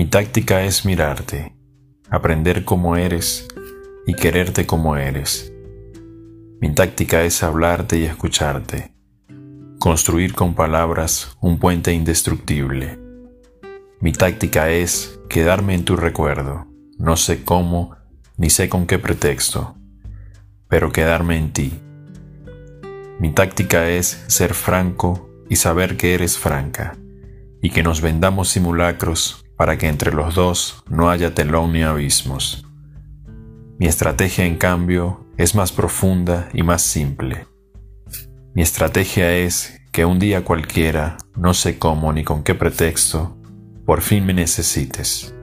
Mi táctica es mirarte, aprender cómo eres y quererte como eres. Mi táctica es hablarte y escucharte, construir con palabras un puente indestructible. Mi táctica es quedarme en tu recuerdo, no sé cómo ni sé con qué pretexto, pero quedarme en ti. Mi táctica es ser franco y saber que eres franca, y que nos vendamos simulacros para que entre los dos no haya telón ni abismos. Mi estrategia, en cambio, es más profunda y más simple. Mi estrategia es que un día cualquiera, no sé cómo ni con qué pretexto, por fin me necesites.